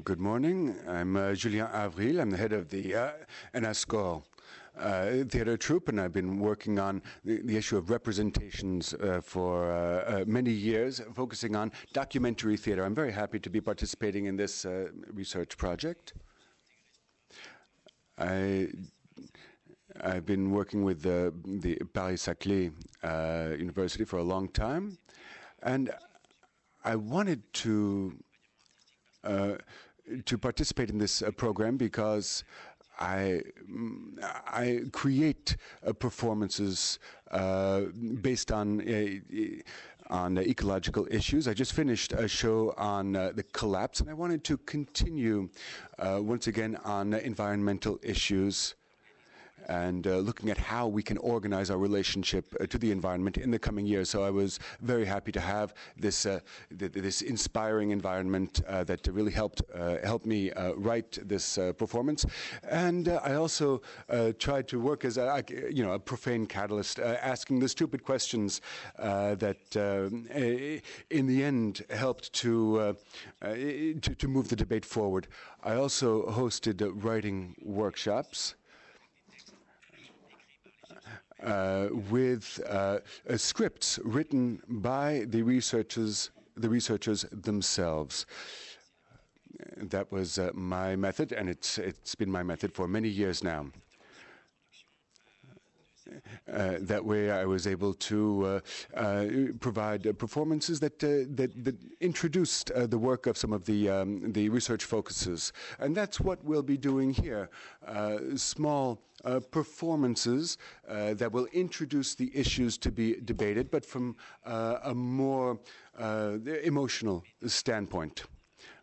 Good morning. I'm uh, Julien Avril. I'm the head of the uh, uh, theater troupe, and I've been working on the, the issue of representations uh, for uh, uh, many years, focusing on documentary theater. I'm very happy to be participating in this uh, research project. I I've been working with the, the Paris-Saclay uh, University for a long time, and I wanted to to participate in this uh, program because I mm, I create uh, performances uh, based on uh, on ecological issues. I just finished a show on uh, the collapse, and I wanted to continue uh, once again on environmental issues and uh, looking at how we can organize our relationship uh, to the environment in the coming years. So I was very happy to have this uh, th this inspiring environment uh, that really helped uh, help me uh, write this performance. And I also tried to work as a you know a profane catalyst, asking the stupid questions that in the end helped to, to to move the debate forward. I also hosted writing workshops with uh, uh, scripts written by the researchers, the researchers themselves. That was uh, my method, and it's it's been my method for many years now. Uh, that way, I was able to uh, uh, provide performances that that, that, introduced the work of some of the um, the research focuses, and that's what we'll be doing here. small performances that will introduce the issues to be debated, but from a more emotional standpoint.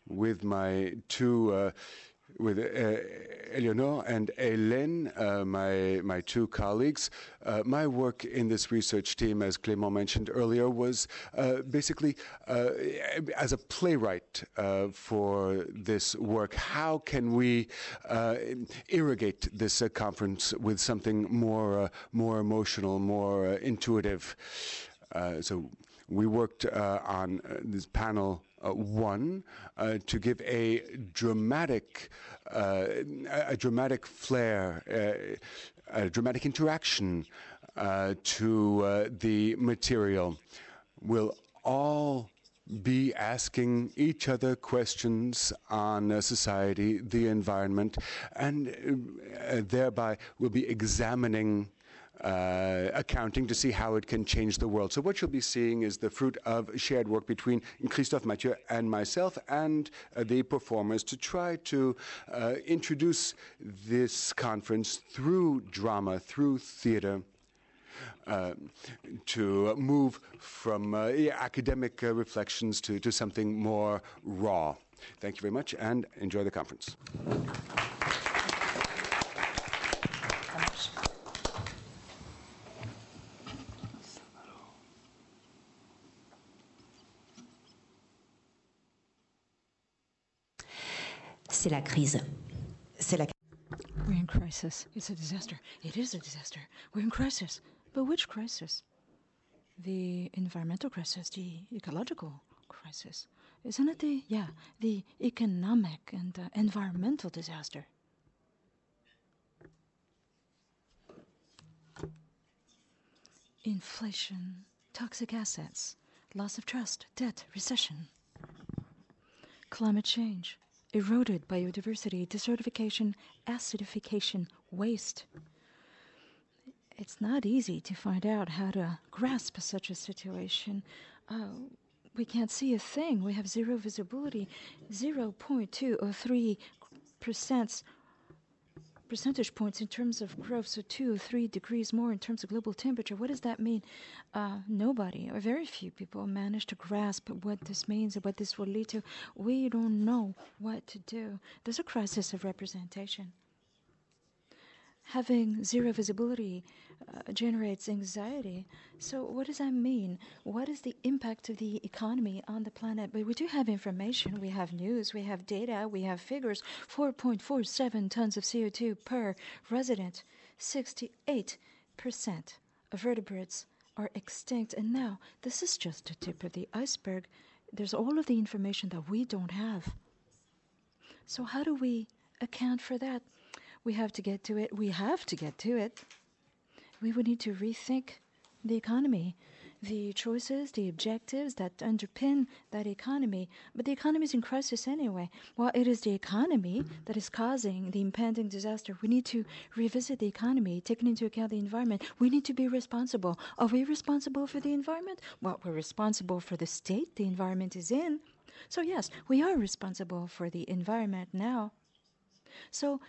With my two with uh, Eleonore and Hélène, uh, my, my two colleagues. Uh, my work in this research team, as Clément mentioned earlier, was uh, basically uh, as a playwright uh, for this work. How can we irrigate this conference with something more, more emotional, more intuitive? so we worked on this panel one uh, to give a dramatic, uh, a dramatic flair, a dramatic interaction to the material. We'll all be asking each other questions on uh, society, the environment, and uh, thereby we'll be examining uh, accounting to see how it can change the world. So what you'll be seeing is the fruit of shared work between Christophe Mathieu and myself and uh, the performers to try to uh, introduce this conference through drama, through theater. Uh, to move from uh, academic uh, reflections to, to something more raw. Thank you very much and enjoy the conference. C'est la crise. C'est la We're in crisis. It's a disaster. It is a disaster. We're in crisis. But which crisis? The environmental crisis, the ecological crisis. Isn't it the, yeah, the economic and uh, environmental disaster? Inflation, toxic assets, loss of trust, debt, recession, climate change, eroded biodiversity, desertification, acidification, waste. It's not easy to find out how to grasp such a situation. Uh, we can't see a thing. We have zero visibility, 0.2 or 3 percent percentage points in terms of growth, so two or three degrees more in terms of global temperature. What does that mean? Uh, nobody or very few people manage to grasp what this means and what this will lead to. We don't know what to do. There's a crisis of representation. Having zero visibility uh, generates anxiety. So, what does that mean? What is the impact of the economy on the planet? But we do have information, we have news, we have data, we have figures 4.47 tons of CO2 per resident, 68% of vertebrates are extinct. And now, this is just the tip of the iceberg. There's all of the information that we don't have. So, how do we account for that? We have to get to it. We have to get to it. We would need to rethink the economy, the choices, the objectives that underpin that economy. But the economy is in crisis anyway. While it is the economy that is causing the impending disaster, we need to revisit the economy, taking into account the environment. We need to be responsible. Are we responsible for the environment? Well, we're responsible for the state the environment is in. So, yes, we are responsible for the environment now. So,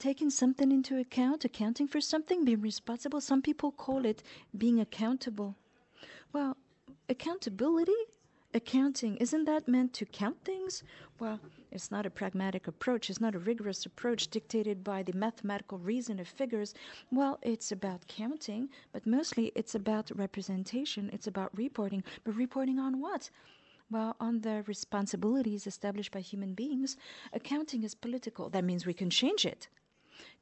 taking something into account, accounting for something, being responsible, some people call it being accountable. Well, accountability, accounting, isn't that meant to count things? Well, it's not a pragmatic approach, it's not a rigorous approach dictated by the mathematical reason of figures. Well, it's about counting, but mostly it's about representation, it's about reporting. But reporting on what? Well, on the responsibilities established by human beings, accounting is political. That means we can change it.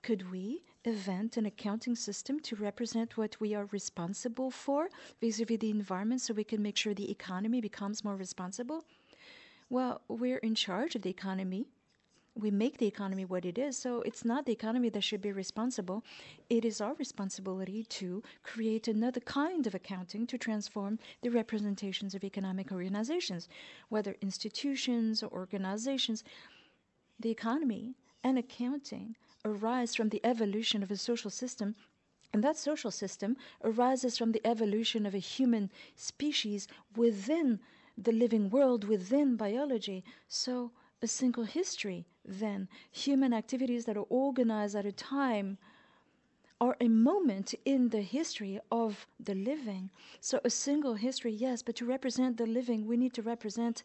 Could we invent an accounting system to represent what we are responsible for vis a vis the environment so we can make sure the economy becomes more responsible? Well, we're in charge of the economy. We make the economy what it is, so it's not the economy that should be responsible. It is our responsibility to create another kind of accounting to transform the representations of economic organizations, whether institutions or organizations. The economy and accounting arise from the evolution of a social system, and that social system arises from the evolution of a human species within the living world, within biology. So, a single history, then, human activities that are organized at a time are a moment in the history of the living. So, a single history, yes, but to represent the living, we need to represent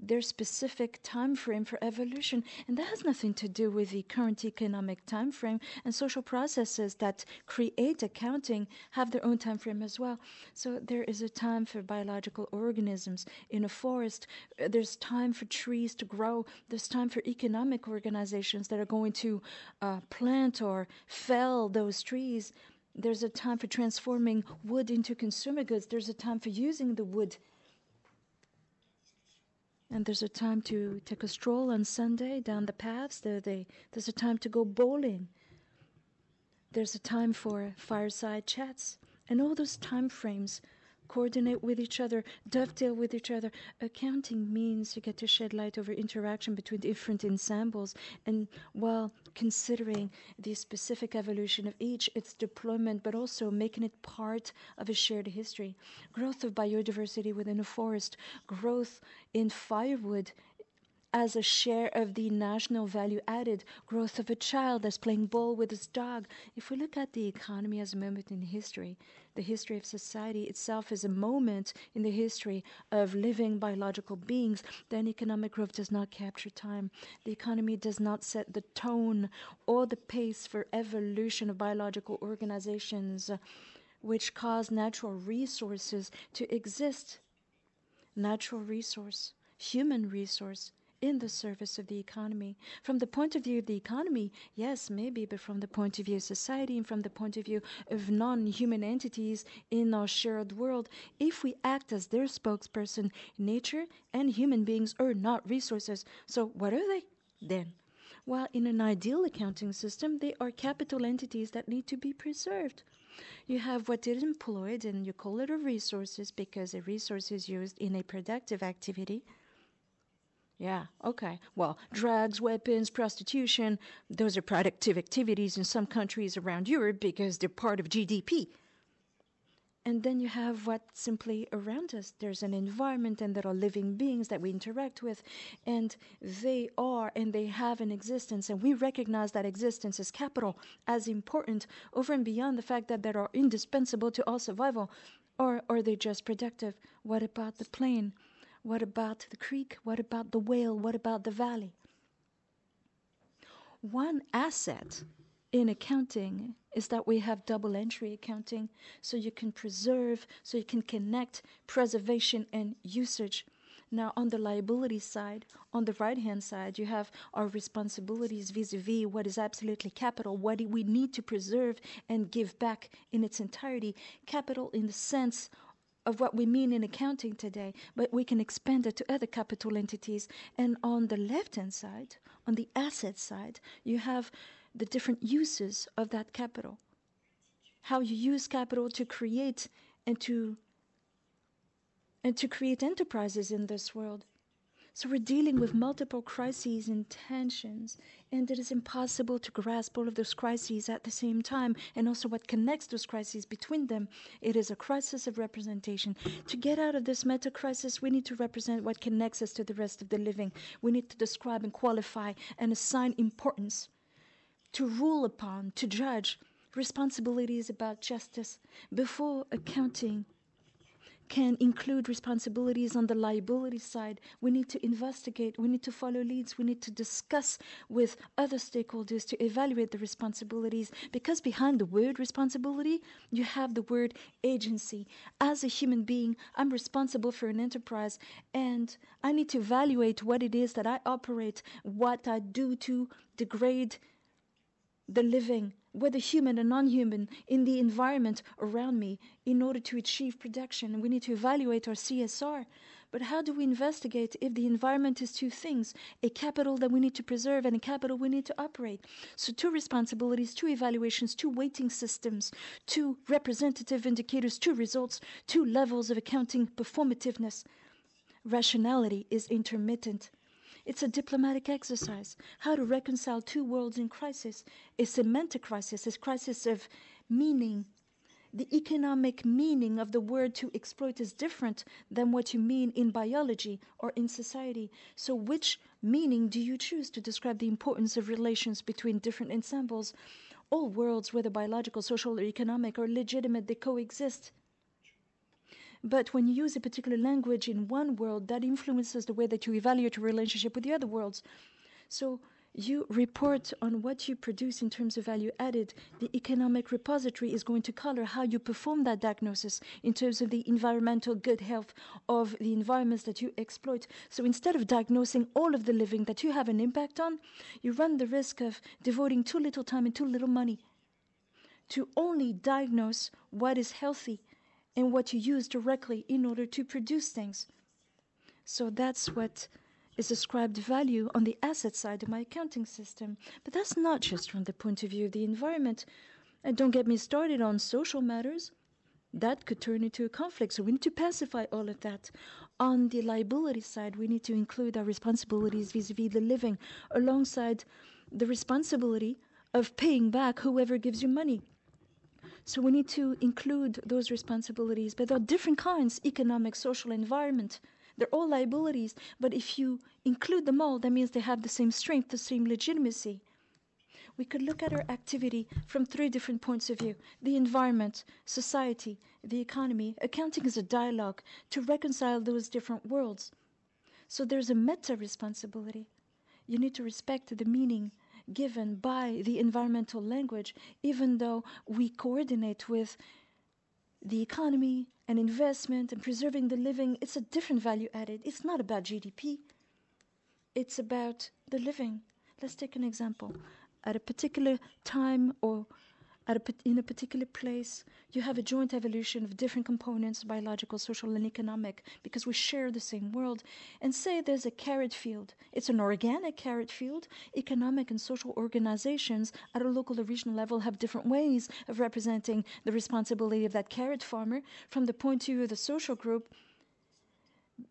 their specific time frame for evolution. And that has nothing to do with the current economic time frame. And social processes that create accounting have their own time frame as well. So there is a time for biological organisms in a forest. There's time for trees to grow. There's time for economic organizations that are going to uh, plant or fell those trees. There's a time for transforming wood into consumer goods. There's a time for using the wood and there's a time to take a stroll on Sunday down the paths. There, they, there's a time to go bowling. There's a time for fireside chats. And all those time frames coordinate with each other, dovetail with each other. Accounting means you get to shed light over interaction between different ensembles, and while considering the specific evolution of each, its deployment, but also making it part of a shared history. Growth of biodiversity within a forest, growth in firewood as a share of the national value added growth of a child that's playing ball with his dog. If we look at the economy as a moment in history, the history of society itself is a moment in the history of living biological beings, then economic growth does not capture time. The economy does not set the tone or the pace for evolution of biological organizations, which cause natural resources to exist. Natural resource, human resource, in the service of the economy. From the point of view of the economy, yes, maybe, but from the point of view of society and from the point of view of non human entities in our shared world, if we act as their spokesperson, nature and human beings are not resources. So, what are they then? Well, in an ideal accounting system, they are capital entities that need to be preserved. You have what is employed, and you call it a resources because a resource is used in a productive activity. Yeah, okay. Well, drugs, weapons, prostitution, those are productive activities in some countries around Europe because they're part of GDP. And then you have what's simply around us. There's an environment, and there are living beings that we interact with, and they are and they have an existence, and we recognize that existence as capital, as important, over and beyond the fact that they are indispensable to our survival. Or are they just productive? What about the plain? What about the creek? What about the whale? What about the valley? One asset in accounting is that we have double entry accounting, so you can preserve, so you can connect preservation and usage. Now, on the liability side, on the right hand side, you have our responsibilities vis a vis what is absolutely capital, what we need to preserve and give back in its entirety. Capital in the sense of what we mean in accounting today, but we can expand it to other capital entities. And on the left hand side, on the asset side, you have the different uses of that capital. How you use capital to create and to and to create enterprises in this world. So we're dealing with multiple crises and tensions, and it is impossible to grasp all of those crises at the same time, and also what connects those crises between them. It is a crisis of representation. To get out of this meta crisis, we need to represent what connects us to the rest of the living. We need to describe and qualify and assign importance, to rule upon, to judge. Responsibility is about justice. Before accounting, can include responsibilities on the liability side. We need to investigate, we need to follow leads, we need to discuss with other stakeholders to evaluate the responsibilities because behind the word responsibility, you have the word agency. As a human being, I'm responsible for an enterprise and I need to evaluate what it is that I operate, what I do to degrade the living, whether human or non human, in the environment around me in order to achieve production. We need to evaluate our CSR. But how do we investigate if the environment is two things a capital that we need to preserve and a capital we need to operate? So, two responsibilities, two evaluations, two weighting systems, two representative indicators, two results, two levels of accounting performativeness. Rationality is intermittent. It's a diplomatic exercise. How to reconcile two worlds in crisis. A semantic crisis, a crisis of meaning. The economic meaning of the word to exploit is different than what you mean in biology or in society. So, which meaning do you choose to describe the importance of relations between different ensembles? All worlds, whether biological, social, or economic, are legitimate, they coexist. But when you use a particular language in one world, that influences the way that you evaluate your relationship with the other worlds. So you report on what you produce in terms of value added. The economic repository is going to color how you perform that diagnosis in terms of the environmental good health of the environments that you exploit. So instead of diagnosing all of the living that you have an impact on, you run the risk of devoting too little time and too little money to only diagnose what is healthy and what you use directly in order to produce things. So that's what is ascribed value on the asset side of my accounting system. But that's not just from the point of view of the environment. And don't get me started on social matters. That could turn into a conflict. So we need to pacify all of that. On the liability side, we need to include our responsibilities vis a vis the living alongside the responsibility of paying back whoever gives you money. So we need to include those responsibilities, but there are different kinds economic, social, environment. They're all liabilities, but if you include them all, that means they have the same strength, the same legitimacy. We could look at our activity from three different points of view the environment, society, the economy. Accounting is a dialogue to reconcile those different worlds. So there's a meta responsibility. You need to respect the meaning given by the environmental language, even though we coordinate with the economy and investment and preserving the living, it's a different value added. It's not about GDP, it's about the living. Let's take an example. At a particular time or at a, in a particular place, you have a joint evolution of different components biological, social, and economic because we share the same world. And say there's a carrot field, it's an organic carrot field. Economic and social organizations at a local or regional level have different ways of representing the responsibility of that carrot farmer. From the point of view of the social group,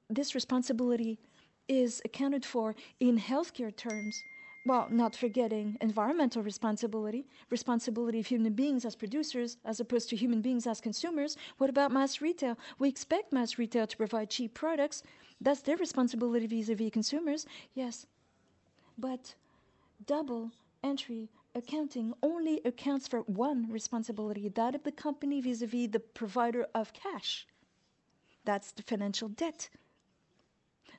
this responsibility is accounted for in healthcare terms well, not forgetting environmental responsibility, responsibility of human beings as producers as opposed to human beings as consumers. What about mass retail? We expect mass retail to provide cheap products. That's their responsibility vis a vis consumers, yes. But double entry accounting only accounts for one responsibility that of the company vis a vis the provider of cash. That's the financial debt.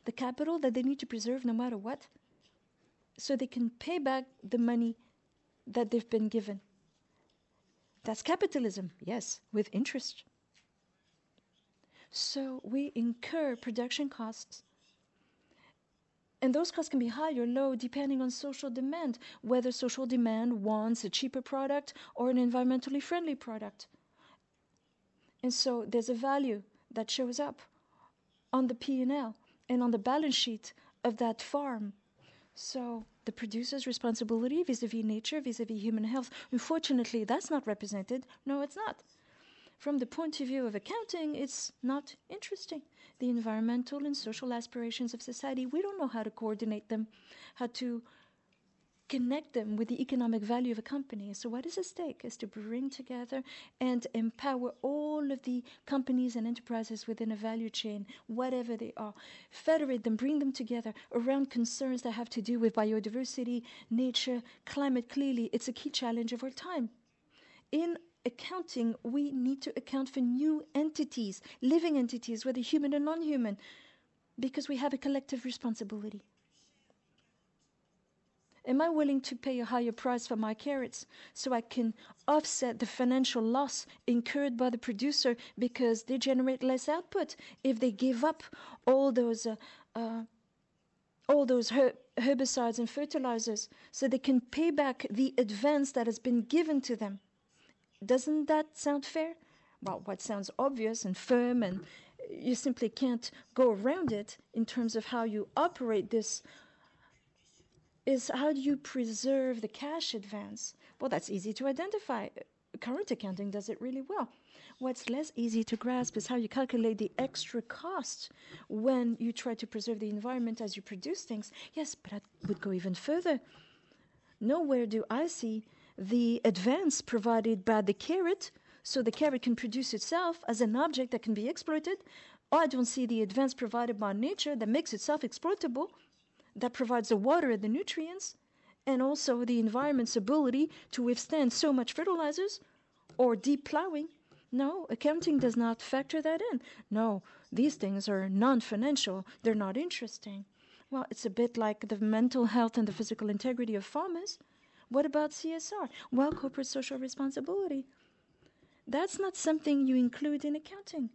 The capital that they need to preserve no matter what so they can pay back the money that they've been given. That's capitalism, yes, with interest. So we incur production costs. And those costs can be high or low depending on social demand, whether social demand wants a cheaper product or an environmentally friendly product. And so there's a value that shows up on the P&L and on the balance sheet of that farm. So the producer's responsibility vis-à-vis nature, vis-à-vis human health, unfortunately, that's not represented. No, it's not. From the point of view of accounting, it's not interesting. The environmental and social aspirations of society, we don't know how to coordinate them, how to connect them with the economic value of a company. So, what is at stake is to bring together and empower all of the companies and enterprises within a value chain, whatever they are, federate them, bring them together around concerns that have to do with biodiversity, nature, climate. Clearly, it's a key challenge of our time. In accounting, we need to account for new entities, living entities, whether human or non human, because we have a collective responsibility. Am I willing to pay a higher price for my carrots so I can offset the financial loss incurred by the producer because they generate less output if they give up all those uh, uh, all those her herbicides and fertilizers so they can pay back the advance that has been given to them? Doesn't that sound fair? Well, what sounds obvious and firm and you simply can't go around it in terms of how you operate this is how do you preserve the cash advance? Well, that's easy to identify. Current accounting does it really well. What's less easy to grasp is how you calculate the extra cost when you try to preserve the environment as you produce things. Yes, but I would go even further. Nowhere do I see the advance provided by the carrot so the carrot can produce itself as an object that can be exploited. I don't see the advance provided by nature that makes itself exploitable that provides the water and the nutrients, and also the environment's ability to withstand so much fertilizers or deep plowing. No, accounting does not factor that in. No, these things are non financial, they're not interesting. Well, it's a bit like the mental health and the physical integrity of farmers. What about CSR? Well, corporate social responsibility. That's not something you include in accounting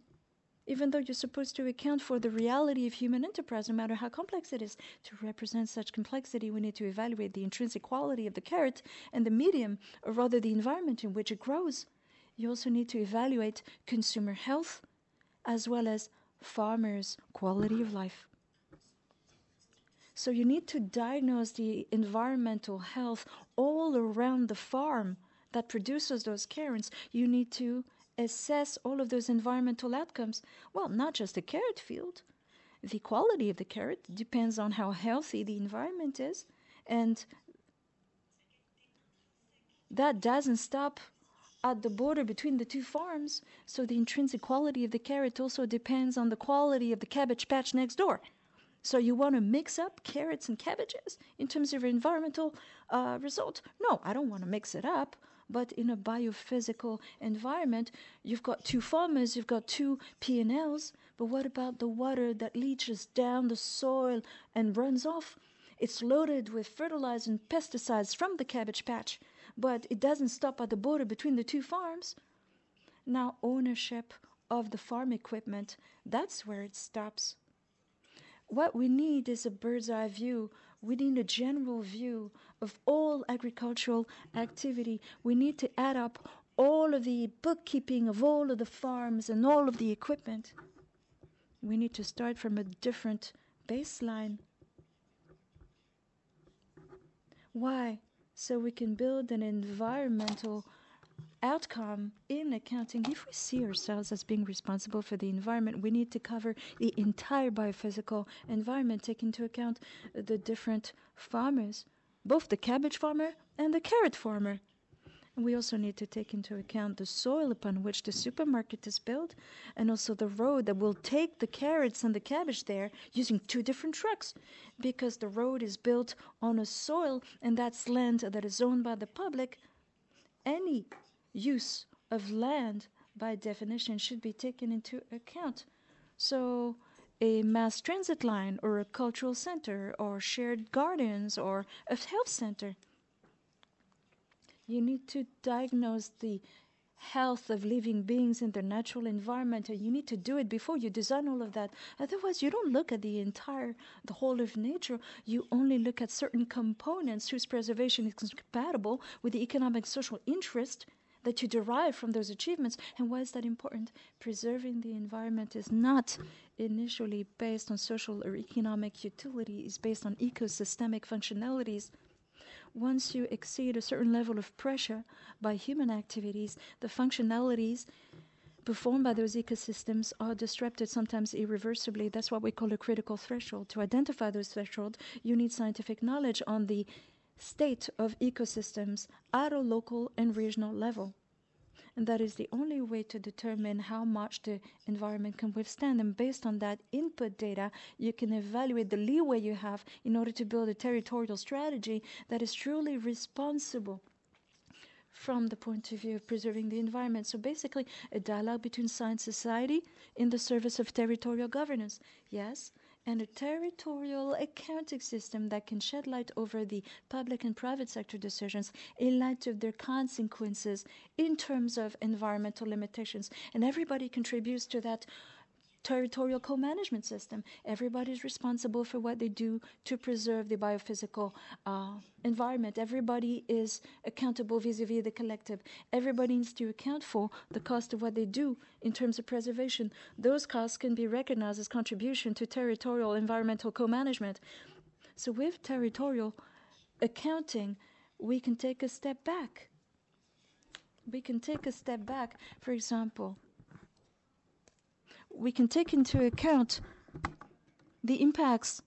even though you're supposed to account for the reality of human enterprise, no matter how complex it is. To represent such complexity, we need to evaluate the intrinsic quality of the carrot and the medium, or rather the environment in which it grows. You also need to evaluate consumer health as well as farmers' quality of life. So you need to diagnose the environmental health all around the farm that produces those carrots. You need to assess all of those environmental outcomes? Well, not just the carrot field. The quality of the carrot depends on how healthy the environment is, and that doesn't stop at the border between the two farms. So the intrinsic quality of the carrot also depends on the quality of the cabbage patch next door. So you want to mix up carrots and cabbages in terms of environmental uh, result? No, I don't want to mix it up. But in a biophysical environment, you've got two farmers, you've got two P&Ls, but what about the water that leaches down the soil and runs off? It's loaded with fertilizer and pesticides from the cabbage patch, but it doesn't stop at the border between the two farms. Now, ownership of the farm equipment, that's where it stops. What we need is a bird's eye view we need a general view of all agricultural activity. We need to add up all of the bookkeeping of all of the farms and all of the equipment. We need to start from a different baseline. Why? So we can build an environmental outcome in accounting, if we see ourselves as being responsible for the environment, we need to cover the entire biophysical environment, take into account the different farmers, both the cabbage farmer and the carrot farmer. We also need to take into account the soil upon which the supermarket is built and also the road that will take the carrots and the cabbage there using two different trucks because the road is built on a soil and that's land that is owned by the public. Any use of land, by definition, should be taken into account. So, a mass transit line, or a cultural center, or shared gardens, or a health center. You need to diagnose the health of living beings in their natural environment and you need to do it before you design all of that otherwise you don't look at the entire the whole of nature you only look at certain components whose preservation is compatible with the economic social interest that you derive from those achievements. And why is that important? Preserving the environment is not initially based on social or economic utility, it's based on ecosystemic functionalities. Once you exceed a certain level of pressure by human activities, the functionalities performed by those ecosystems are disrupted sometimes irreversibly. That's what we call a critical threshold. To identify those thresholds, you need scientific knowledge on the state of ecosystems at a local and regional level. And that is the only way to determine how much the environment can withstand. And based on that input data, you can evaluate the leeway you have in order to build a territorial strategy that is truly responsible from the point of view of preserving the environment. So basically, a dialogue between science and society in the service of territorial governance. Yes, and a territorial accounting system that can shed light over the public and private sector decisions in light of their consequences in terms of environmental limitations. And everybody contributes to that territorial co-management system. Everybody's responsible for what they do to preserve the biophysical uh, environment. Everybody is accountable vis-a-vis -vis the collective. Everybody needs to account for the cost of what they do in terms of preservation. Those costs can be recognized as contribution to territorial environmental co-management. So with territorial accounting, we can take a step back. We can take a step back, for example, we can take into account the impacts,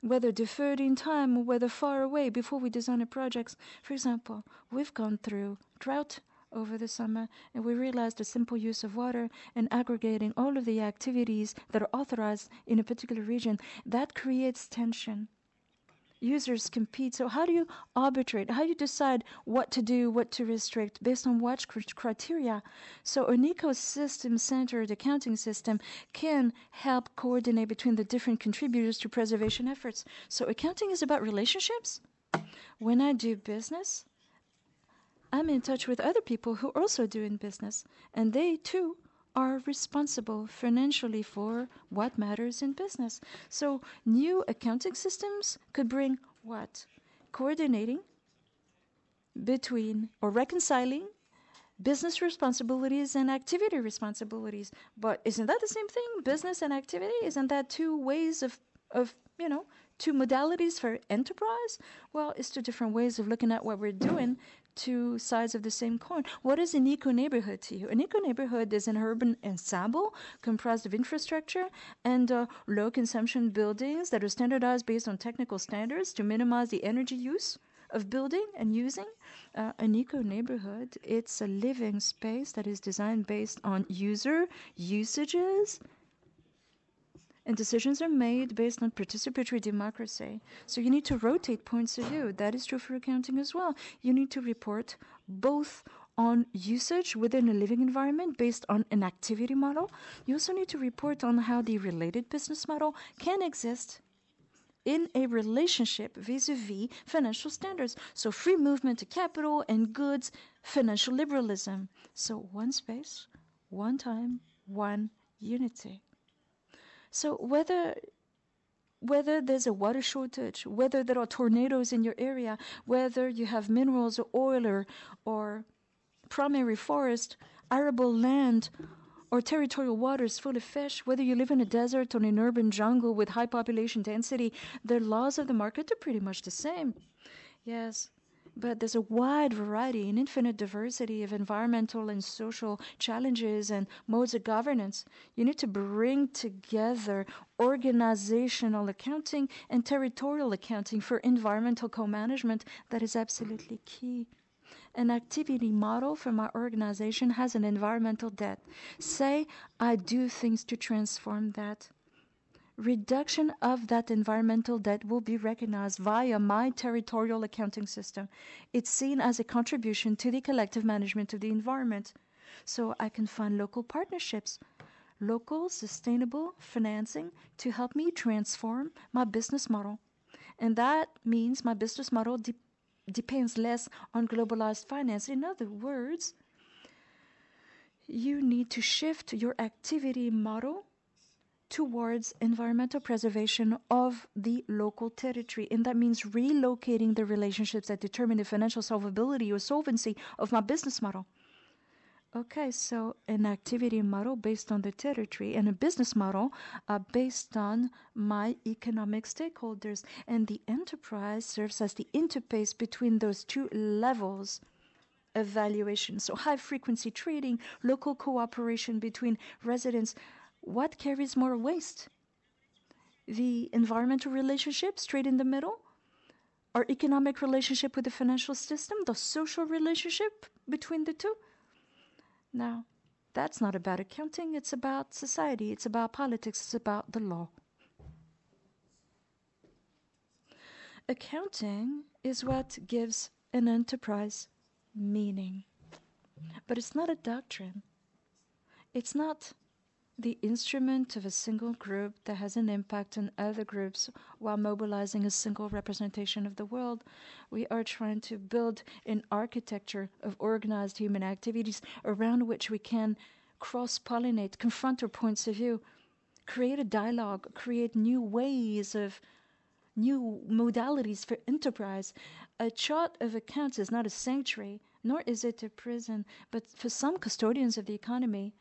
whether deferred in time or whether far away, before we design a project. For example, we've gone through drought over the summer and we realized the simple use of water and aggregating all of the activities that are authorized in a particular region that creates tension users compete. So how do you arbitrate? How do you decide what to do, what to restrict, based on what criteria? So an ecosystem-centered accounting system can help coordinate between the different contributors to preservation efforts. So accounting is about relationships. When I do business, I'm in touch with other people who also doing business, and they too are responsible financially for what matters in business. So new accounting systems could bring what? Coordinating between or reconciling business responsibilities and activity responsibilities. But isn't that the same thing? Business and activity? Isn't that two ways of, of you know, two modalities for enterprise? Well, it's two different ways of looking at what we're doing two sides of the same coin. What is an eco neighborhood to you? An eco neighborhood is an urban ensemble comprised of infrastructure and uh, low consumption buildings that are standardized based on technical standards to minimize the energy use of building and using. Uh, an eco neighborhood, it's a living space that is designed based on user usages and decisions are made based on participatory democracy. So you need to rotate points of view. That is true for accounting as well. You need to report both on usage within a living environment based on an activity model. You also need to report on how the related business model can exist in a relationship vis-a-vis financial standards. So free movement of capital and goods, financial liberalism. So one space, one time, one unity. So whether whether there's a water shortage, whether there are tornadoes in your area, whether you have minerals or oil or, or primary forest, arable land, or territorial waters full of fish, whether you live in a desert or in an urban jungle with high population density, the laws of the market are pretty much the same. Yes, but there's a wide variety and infinite diversity of environmental and social challenges and modes of governance. You need to bring together organizational accounting and territorial accounting for environmental co-management that is absolutely key. An activity model for my organization has an environmental debt. Say I do things to transform that reduction of that environmental debt will be recognized via my territorial accounting system. It's seen as a contribution to the collective management of the environment. So I can find local partnerships, local sustainable financing to help me transform my business model. And that means my business model de depends less on globalized finance. In other words, you need to shift your activity model towards environmental preservation of the local territory. And that means relocating the relationships that determine the financial solvability or solvency of my business model. Okay, so an activity model based on the territory and a business model uh, based on my economic stakeholders. And the enterprise serves as the interface between those two levels of valuation. So, high frequency trading, local cooperation between residents. What carries more waste? The environmental relationship straight in the middle? Our economic relationship with the financial system? The social relationship between the two? Now, that's not about accounting, it's about society, it's about politics, it's about the law. Accounting is what gives an enterprise meaning. But it's not a doctrine. It's not the instrument of a single group that has an impact on other groups while mobilizing a single representation of the world. We are trying to build an architecture of organized human activities around which we can cross pollinate, confront our points of view, create a dialogue, create new ways of new modalities for enterprise. A chart of accounts is not a sanctuary, nor is it a prison, but for some custodians of the economy,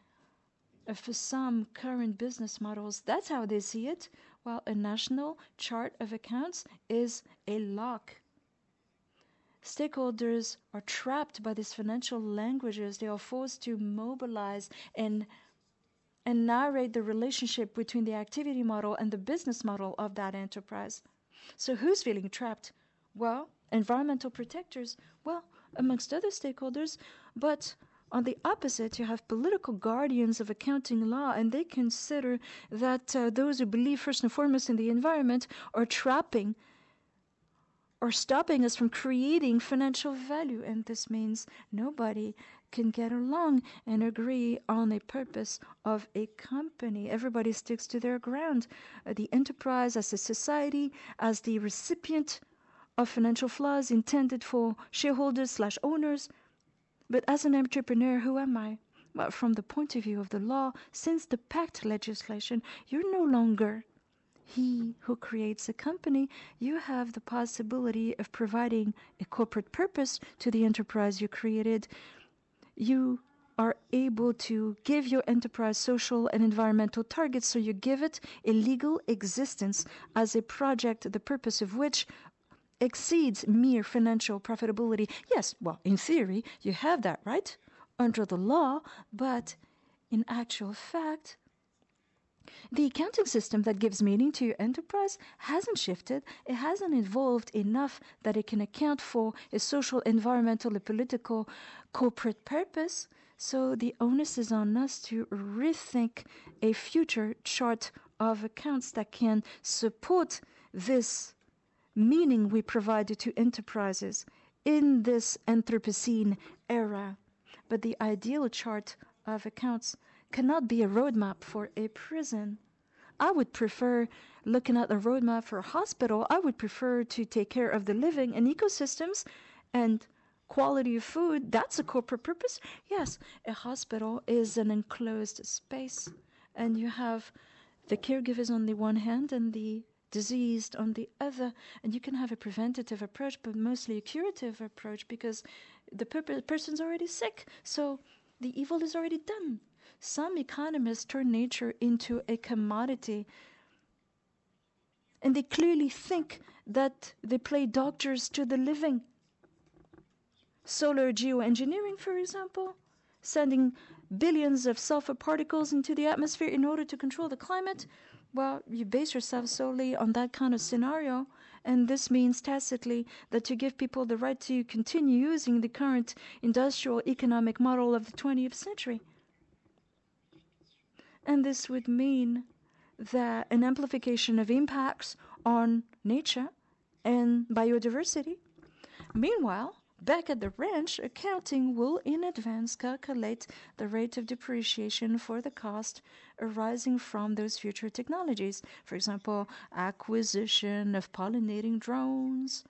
for some current business models, that's how they see it, while a national chart of accounts is a lock. Stakeholders are trapped by these financial languages. They are forced to mobilize and and narrate the relationship between the activity model and the business model of that enterprise. So who's feeling trapped? Well, environmental protectors, well, amongst other stakeholders, but on the opposite, you have political guardians of accounting law, and they consider that uh, those who believe first and foremost in the environment are trapping or stopping us from creating financial value. And this means nobody can get along and agree on a purpose of a company. Everybody sticks to their ground. Uh, the enterprise as a society, as the recipient of financial flaws intended for shareholders slash owners but as an entrepreneur, who am I? Well, from the point of view of the law, since the PACT legislation, you're no longer he who creates a company. You have the possibility of providing a corporate purpose to the enterprise you created. You are able to give your enterprise social and environmental targets, so you give it a legal existence as a project, the purpose of which exceeds mere financial profitability. Yes, well, in theory, you have that right under the law, but in actual fact, the accounting system that gives meaning to your enterprise hasn't shifted. It hasn't evolved enough that it can account for a social, environmental, and political corporate purpose. So the onus is on us to rethink a future chart of accounts that can support this meaning we provide to enterprises in this Anthropocene era. But the ideal chart of accounts cannot be a roadmap for a prison. I would prefer looking at a roadmap for a hospital. I would prefer to take care of the living and ecosystems and quality of food. That's a corporate purpose. Yes, a hospital is an enclosed space, and you have the caregivers on the one hand and the diseased on the other. And you can have a preventative approach, but mostly a curative approach because the per- person's already sick. So the evil is already done. Some economists turn nature into a commodity. And they clearly think that they play doctors to the living. Solar geoengineering, for example, sending billions of sulfur particles into the atmosphere in order to control the climate well, you base yourself solely on that kind of scenario, and this means tacitly that you give people the right to continue using the current industrial economic model of the 20th century. And this would mean that an amplification of impacts on nature and biodiversity. Meanwhile, Back at the ranch, accounting will in advance calculate the rate of depreciation for the cost arising from those future technologies. For example, acquisition of pollinating drones,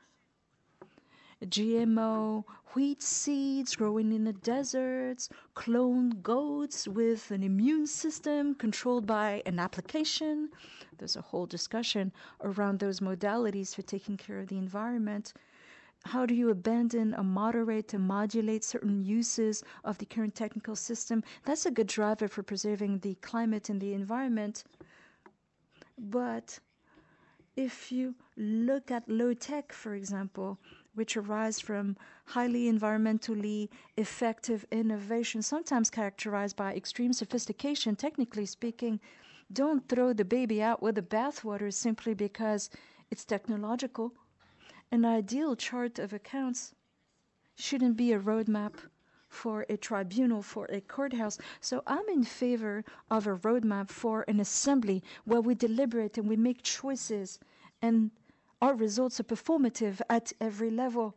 GMO wheat seeds growing in the deserts, cloned goats with an immune system controlled by an application. There's a whole discussion around those modalities for taking care of the environment how do you abandon or moderate and modulate certain uses of the current technical system? That's a good driver for preserving the climate and the environment. But if you look at low tech, for example, which arise from highly environmentally effective innovation, sometimes characterized by extreme sophistication, technically speaking, don't throw the baby out with the bathwater simply because it's technological. An ideal chart of accounts shouldn't be a roadmap for a tribunal, for a courthouse. So I'm in favor of a roadmap for an assembly where we deliberate and we make choices and our results are performative at every level.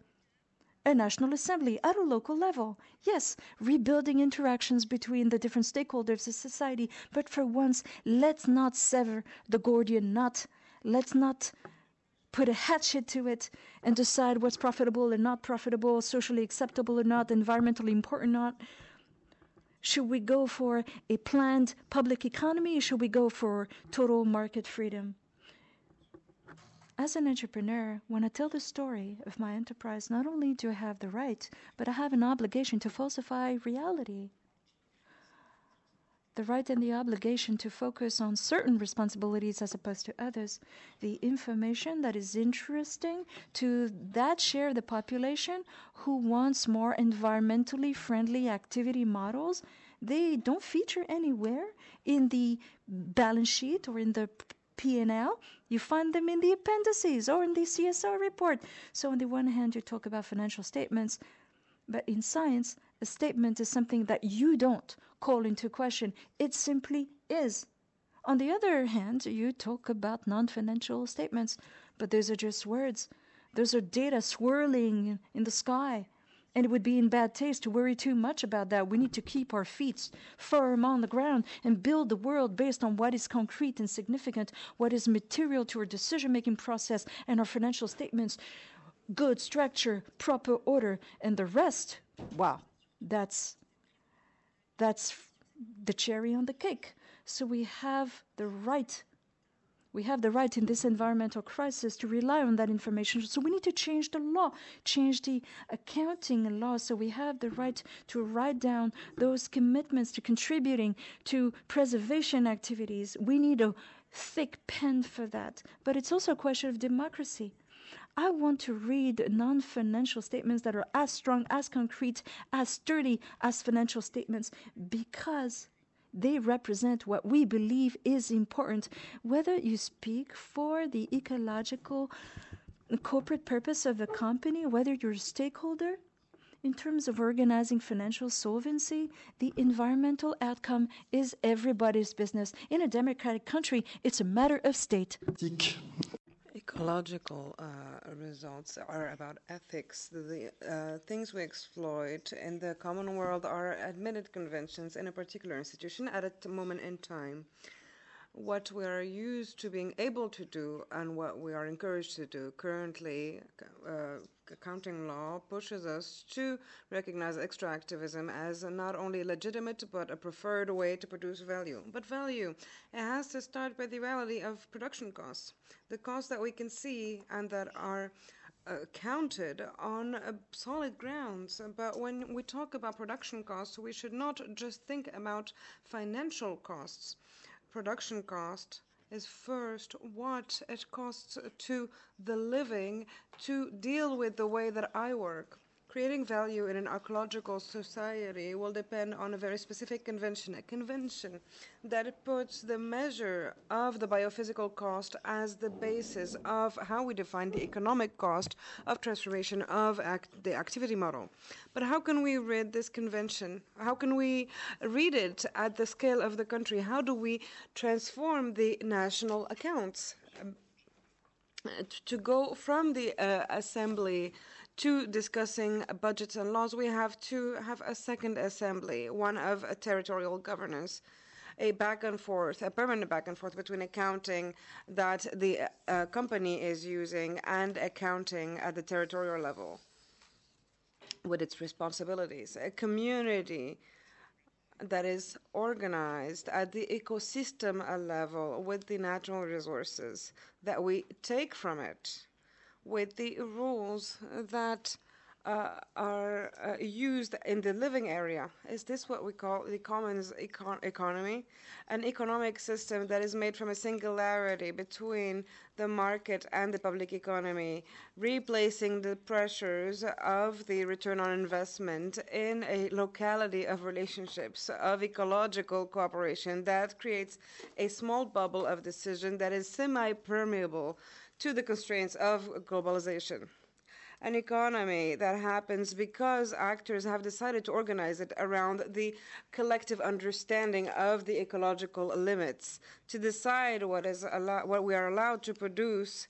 A national assembly at a local level. Yes, rebuilding interactions between the different stakeholders of society. But for once, let's not sever the Gordian knot. Let's not put a hatchet to it and decide what's profitable and not profitable, socially acceptable or not, environmentally important or not. Should we go for a planned public economy or should we go for total market freedom? As an entrepreneur, when I tell the story of my enterprise, not only do I have the right, but I have an obligation to falsify reality the right and the obligation to focus on certain responsibilities as opposed to others. The information that is interesting to that share of the population who wants more environmentally friendly activity models, they don't feature anywhere in the balance sheet or in the P&L. You find them in the appendices or in the CSR report. So on the one hand, you talk about financial statements, but in science, a statement is something that you don't call into question. It simply is. On the other hand, you talk about non financial statements, but those are just words. Those are data swirling in the sky. And it would be in bad taste to worry too much about that. We need to keep our feet firm on the ground and build the world based on what is concrete and significant, what is material to our decision making process and our financial statements. Good structure, proper order, and the rest, wow, that's that's the cherry on the cake. So we have the right we have the right in this environmental crisis to rely on that information. So we need to change the law, change the accounting law. So we have the right to write down those commitments to contributing to preservation activities. We need a thick pen for that. But it's also a question of democracy. I want to read non financial statements that are as strong, as concrete, as sturdy as financial statements because they represent what we believe is important. Whether you speak for the ecological corporate purpose of a company, whether you're a stakeholder, in terms of organizing financial solvency, the environmental outcome is everybody's business. In a democratic country, it's a matter of state. Ecological uh, results are about ethics. The uh, things we exploit in the common world are admitted conventions in a particular institution at a moment in time. What we are used to being able to do and what we are encouraged to do currently, uh, accounting law pushes us to recognize extractivism as not only legitimate but a preferred way to produce value. But value, it has to start by the reality of production costs, the costs that we can see and that are uh, counted on uh, solid grounds. But when we talk about production costs, we should not just think about financial costs. Production cost is first what it costs to the living to deal with the way that I work. Creating value in an ecological society will depend on a very specific convention, a convention that puts the measure of the biophysical cost as the basis of how we define the economic cost of transformation of act the activity model. But how can we read this convention? How can we read it at the scale of the country? How do we transform the national accounts? Um, to go from the uh, assembly to discussing budgets and laws, we have to have a second assembly, one of a territorial governance a back and forth, a permanent back and forth between accounting that the uh, company is using and accounting at the territorial level with its responsibilities. A community that is organized at the ecosystem level with the natural resources that we take from it with the rules that uh, are uh, used in the living area. Is this what we call the commons econ economy? An economic system that is made from a singularity between the market and the public economy, replacing the pressures of the return on investment in a locality of relationships, of ecological cooperation that creates a small bubble of decision that is semi permeable to the constraints of globalization. An economy that happens because actors have decided to organize it around the collective understanding of the ecological limits, to decide what is allo- what we are allowed to produce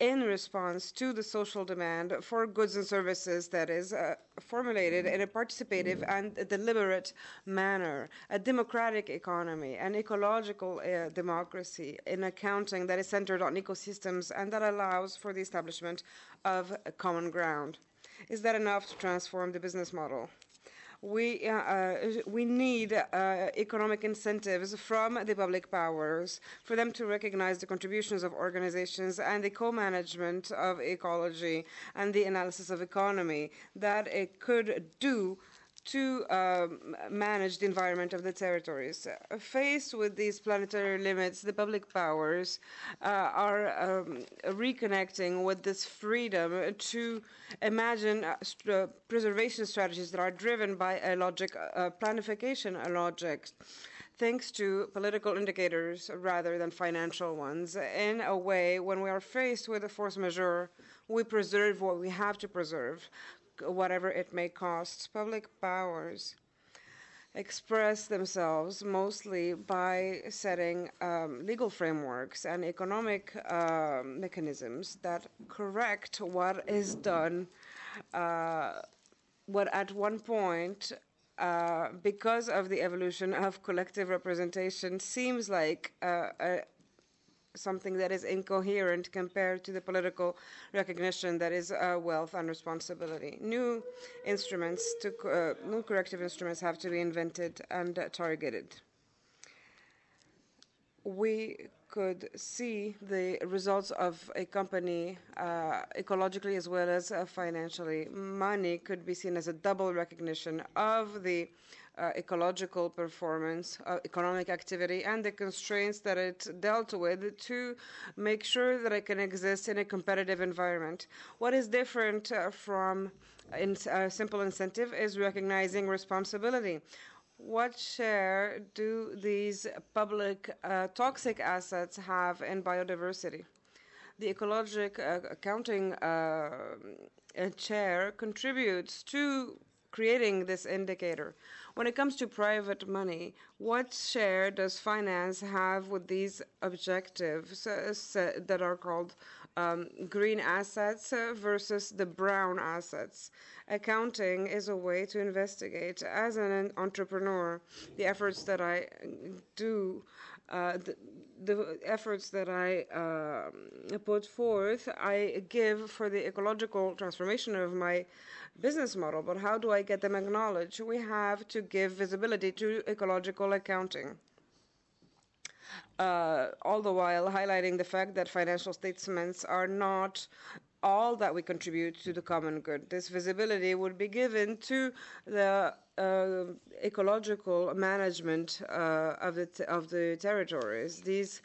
in response to the social demand for goods and services that is uh, formulated in a participative and deliberate manner, a democratic economy, an ecological uh, democracy, in accounting that is centered on ecosystems and that allows for the establishment of a common ground. Is that enough to transform the business model? We, uh, uh, we need uh, economic incentives from the public powers for them to recognize the contributions of organizations and the co-management of ecology and the analysis of economy that it could do to um, manage the environment of the territories. Faced with these planetary limits, the public powers uh, are um, reconnecting with this freedom to imagine uh, st uh, preservation strategies that are driven by a logic, uh, planification logic thanks to political indicators rather than financial ones. In a way, when we are faced with a force majeure, we preserve what we have to preserve, whatever it may cost. Public powers express themselves mostly by setting um, legal frameworks and economic uh, mechanisms that correct what is done, uh, what at one point, uh, because of the evolution of collective representation, seems like uh, a, something that is incoherent compared to the political recognition that is uh, wealth and responsibility. New instruments, to, uh, new corrective instruments have to be invented and uh, targeted. We could see the results of a company uh, ecologically as well as uh, financially. Money could be seen as a double recognition of the ecological performance, uh, economic activity, and the constraints that it dealt with to make sure that it can exist in a competitive environment. What is different uh, from uh, simple incentive is recognizing responsibility. What share do these public uh, toxic assets have in biodiversity? The ecologic uh, accounting chair contributes to creating this indicator. When it comes to private money, what share does finance have with these objectives uh, that are called um, green assets uh, versus the brown assets? Accounting is a way to investigate, as an entrepreneur, the efforts that I do. Uh, the, the, efforts that I uh, put forth, I give for the ecological transformation of my business model, but how do I get them acknowledged? We have to give visibility to ecological accounting. Uh, all the while highlighting the fact that financial statements are not all that we contribute to the common good. This visibility would be given to the uh, ecological management uh, of the of the territories. These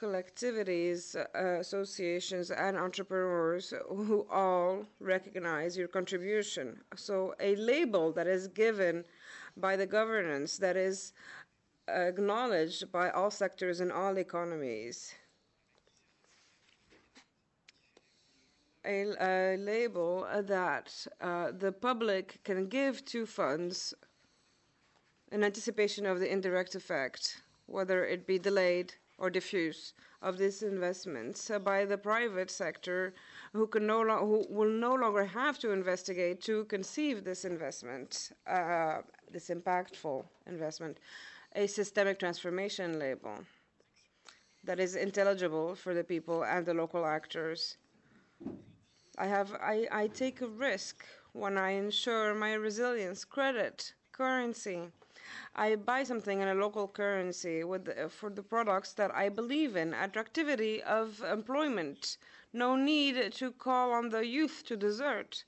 collectivities, uh, associations, and entrepreneurs who all recognize your contribution. So, a label that is given by the governance that is acknowledged by all sectors and all economies. A, a label that uh, the public can give to funds in anticipation of the indirect effect, whether it be delayed or diffuse of these investments uh, by the private sector who can no lo- who will no longer have to investigate to conceive this investment, uh, this impactful investment, a systemic transformation label that is intelligible for the people and the local actors. I have I, I take a risk when I insure my resilience, credit, currency, I buy something in a local currency with uh, for the products that I believe in, attractivity of employment, No need to call on the youth to desert.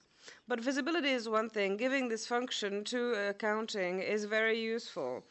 But visibility is one thing. Giving this function to accounting is very useful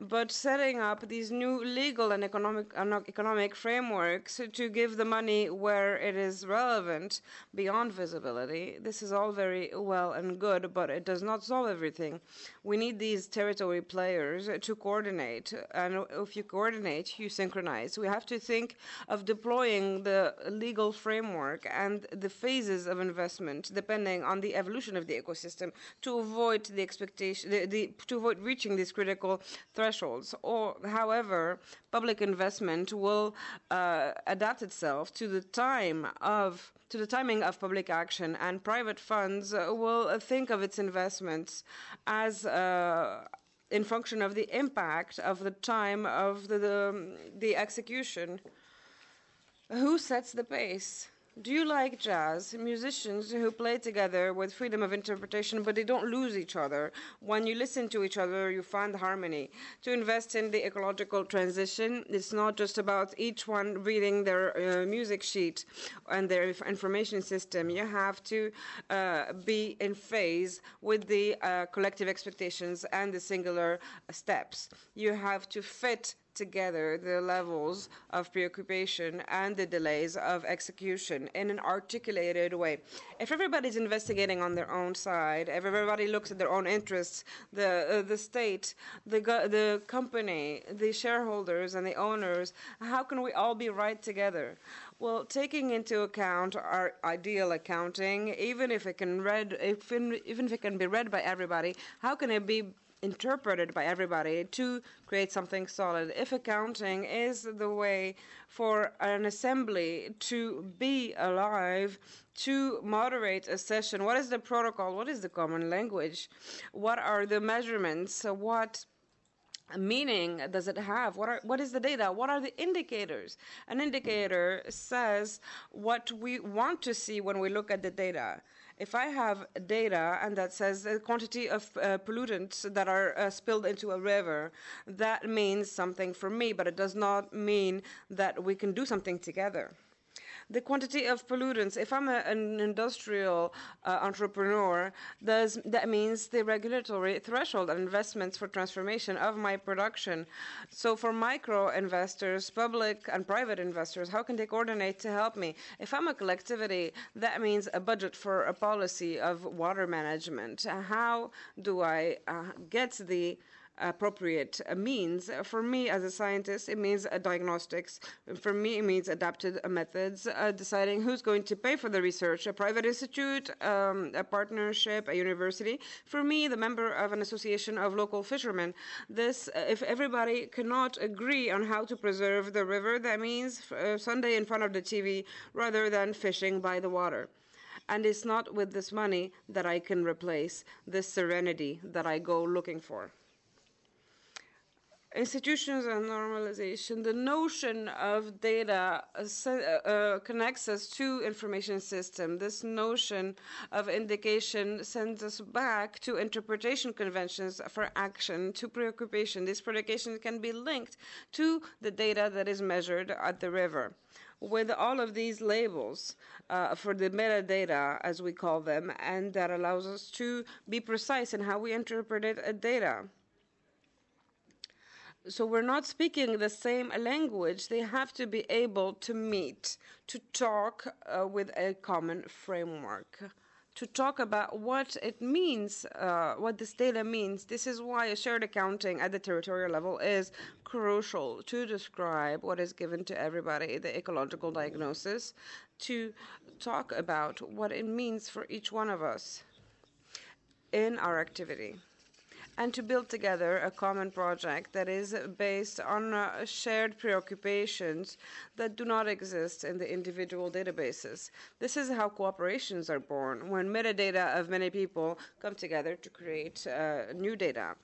but setting up these new legal and economic, economic frameworks to give the money where it is relevant beyond visibility, this is all very well and good, but it does not solve everything. We need these territory players to coordinate, and if you coordinate, you synchronize. We have to think of deploying the legal framework and the phases of investment depending on the evolution of the ecosystem to avoid the expectation, the, the, to avoid reaching these critical thresholds thresholds. Or, however, public investment will uh, adapt itself to the time of to the timing of public action, and private funds will think of its investments as. Uh, in function of the impact of the time of the, the, the execution. Who sets the pace? Do you like jazz? Musicians who play together with freedom of interpretation, but they don't lose each other. When you listen to each other, you find harmony. To invest in the ecological transition, it's not just about each one reading their uh, music sheet and their information system. You have to uh, be in phase with the uh, collective expectations and the singular steps. You have to fit together the levels of preoccupation and the delays of execution in an articulated way. If everybody's investigating on their own side, if everybody looks at their own interests, the uh, the state, the the company, the shareholders and the owners, how can we all be right together? Well, taking into account our ideal accounting, even if it can read, if in, even if it can be read by everybody, how can it be interpreted by everybody to create something solid. If accounting is the way for an assembly to be alive, to moderate a session, what is the protocol? What is the common language? What are the measurements? What meaning does it have what are what is the data what are the indicators an indicator says what we want to see when we look at the data if I have data and that says the quantity of uh, pollutants that are uh, spilled into a river, that means something for me, but it does not mean that we can do something together the quantity of pollutants. If I'm a, an industrial uh, entrepreneur, does, that means the regulatory threshold of investments for transformation of my production. So for micro investors, public and private investors, how can they coordinate to help me? If I'm a collectivity, that means a budget for a policy of water management. How do I uh, get the appropriate means. For me, as a scientist, it means diagnostics. For me, it means adapted methods, uh, deciding who's going to pay for the research a private institute, um, a partnership, a university. For me, the member of an association of local fishermen. This, uh, if everybody cannot agree on how to preserve the river, that means uh, Sunday in front of the TV rather than fishing by the water. And it's not with this money that I can replace this serenity that I go looking for institutions and normalization, the notion of data uh, uh, connects us to information system. This notion of indication sends us back to interpretation conventions for action, to preoccupation. These preoccupations can be linked to the data that is measured at the river. With all of these labels uh, for the metadata, as we call them, and that allows us to be precise in how we interpret it, data so we're not speaking the same language. They have to be able to meet, to talk uh, with a common framework, to talk about what it means, uh, what this data means. This is why a shared accounting at the territorial level is crucial to describe what is given to everybody, the ecological diagnosis, to talk about what it means for each one of us in our activity and to build together a common project that is based on uh, shared preoccupations that do not exist in the individual databases. This is how cooperations are born, when metadata of many people come together to create uh, new data.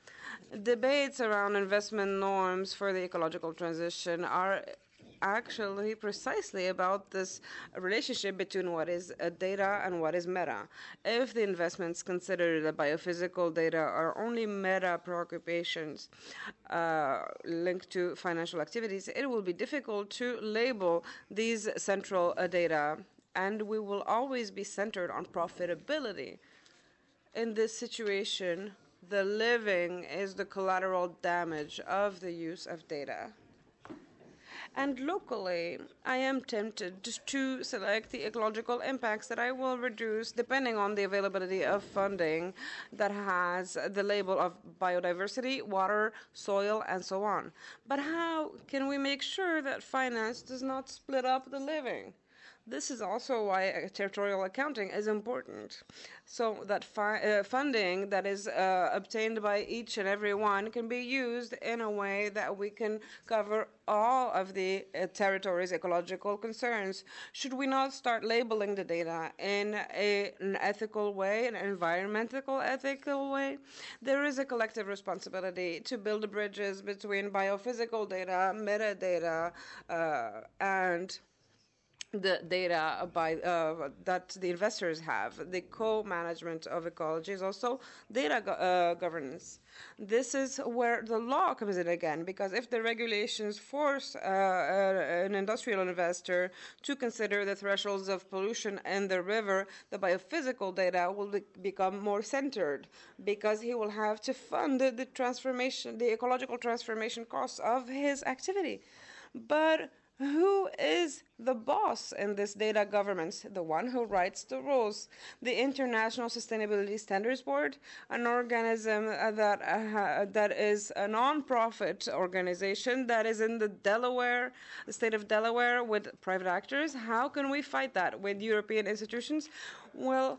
Debates around investment norms for the ecological transition are actually precisely about this relationship between what is uh, data and what is meta. If the investments considered the biophysical data are only meta preoccupations uh, linked to financial activities, it will be difficult to label these central uh, data and we will always be centered on profitability. In this situation, the living is the collateral damage of the use of data. And locally, I am tempted to select the ecological impacts that I will reduce depending on the availability of funding that has the label of biodiversity, water, soil, and so on. But how can we make sure that finance does not split up the living? This is also why territorial accounting is important, so that fi- uh, funding that is uh, obtained by each and every one can be used in a way that we can cover all of the uh, territory's ecological concerns. Should we not start labeling the data in a, an ethical way, an environmental ethical way? There is a collective responsibility to build bridges between biophysical data, metadata, uh, and the data by uh, that the investors have. The co-management of ecology is also data go- uh, governance. This is where the law comes in again, because if the regulations force uh, an industrial investor to consider the thresholds of pollution in the river, the biophysical data will be- become more centered, because he will have to fund the transformation, the ecological transformation costs of his activity. But who is the boss in this data governance? The one who writes the rules. The International Sustainability Standards Board, an organism that uh, that is a non-profit organization that is in the Delaware, the state of Delaware, with private actors. How can we fight that with European institutions? Well,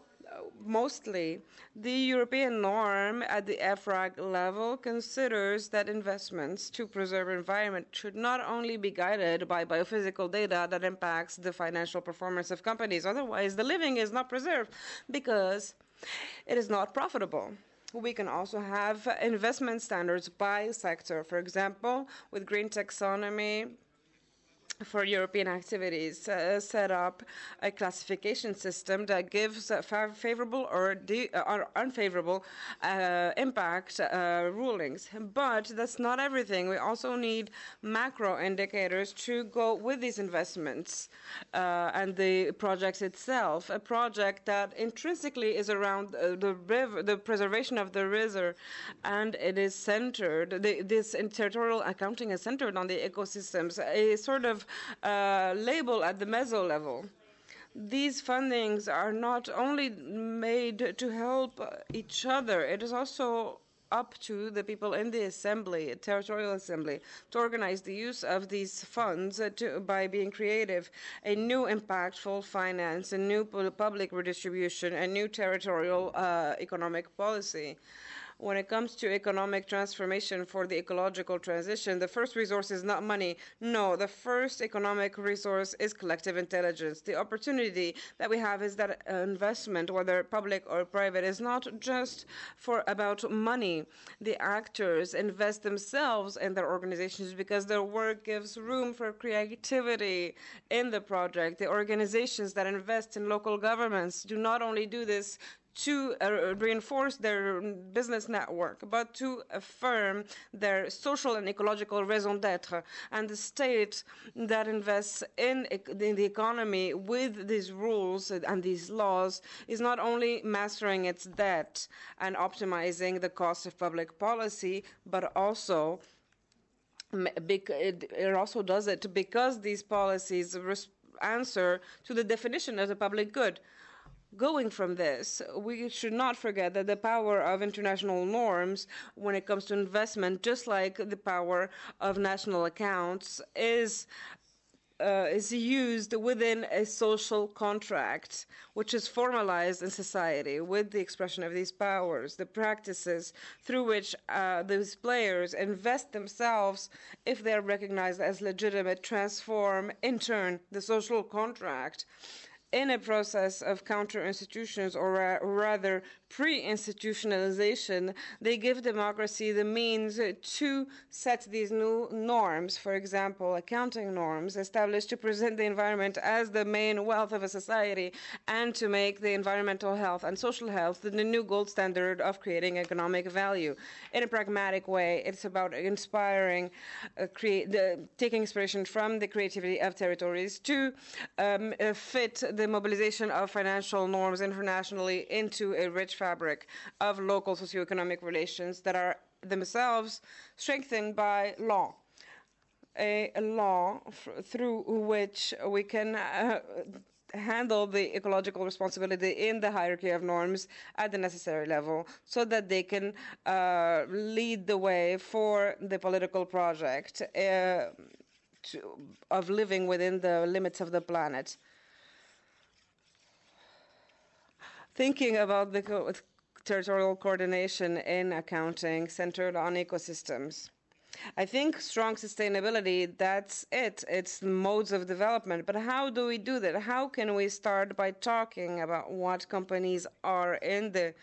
mostly the European norm at the EFRAG level considers that investments to preserve environment should not only be guided by biophysical data that impacts the financial performance of companies. Otherwise, the living is not preserved because it is not profitable. We can also have investment standards by sector. For example, with green taxonomy, for European activities, uh, set up a classification system that gives uh, favorable or, uh, or unfavorable uh, impact uh, rulings. But that's not everything. We also need macro indicators to go with these investments uh, and the projects itself. A project that intrinsically is around the river, the preservation of the river, and it is centered. The, this territorial accounting is centered on the ecosystems. A sort of uh, label at the meso level. These fundings are not only made to help each other, it is also up to the people in the assembly, territorial assembly, to organize the use of these funds to, by being creative, a new impactful finance, a new public redistribution, a new territorial uh, economic policy when it comes to economic transformation for the ecological transition, the first resource is not money. No, the first economic resource is collective intelligence. The opportunity that we have is that investment, whether public or private, is not just for about money. The actors invest themselves in their organizations because their work gives room for creativity in the project. The organizations that invest in local governments do not only do this to uh, reinforce their business network, but to affirm their social and ecological raison d'etre. And the state that invests in, in the economy with these rules and these laws is not only mastering its debt and optimizing the cost of public policy, but also it also does it because these policies answer to the definition of the public good going from this, we should not forget that the power of international norms when it comes to investment, just like the power of national accounts, is uh, is used within a social contract, which is formalized in society with the expression of these powers, the practices through which uh, these players invest themselves, if they are recognized as legitimate, transform in turn the social contract in a process of counter institutions, or ra- rather pre institutionalization, they give democracy the means to set these new norms. For example, accounting norms established to present the environment as the main wealth of a society and to make the environmental health and social health the new gold standard of creating economic value. In a pragmatic way, it's about inspiring, uh, the, taking inspiration from the creativity of territories to um, uh, fit the the mobilization of financial norms internationally into a rich fabric of local socioeconomic relations that are themselves strengthened by law. A, law through which we can uh, handle the ecological responsibility in the hierarchy of norms at the necessary level so that they can uh, lead the way for the political project uh, to, of living within the limits of the planet. Thinking about the co territorial coordination in accounting centered on ecosystems. I think strong sustainability, that's it. It's modes of development. But how do we do that? How can we start by talking about what companies are in the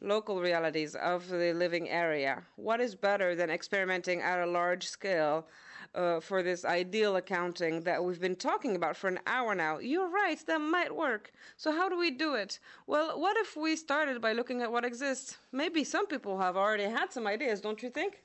local realities of the living area? What is better than experimenting at a large scale uh, for this ideal accounting that we've been talking about for an hour now. You're right, that might work. So, how do we do it? Well, what if we started by looking at what exists? Maybe some people have already had some ideas, don't you think?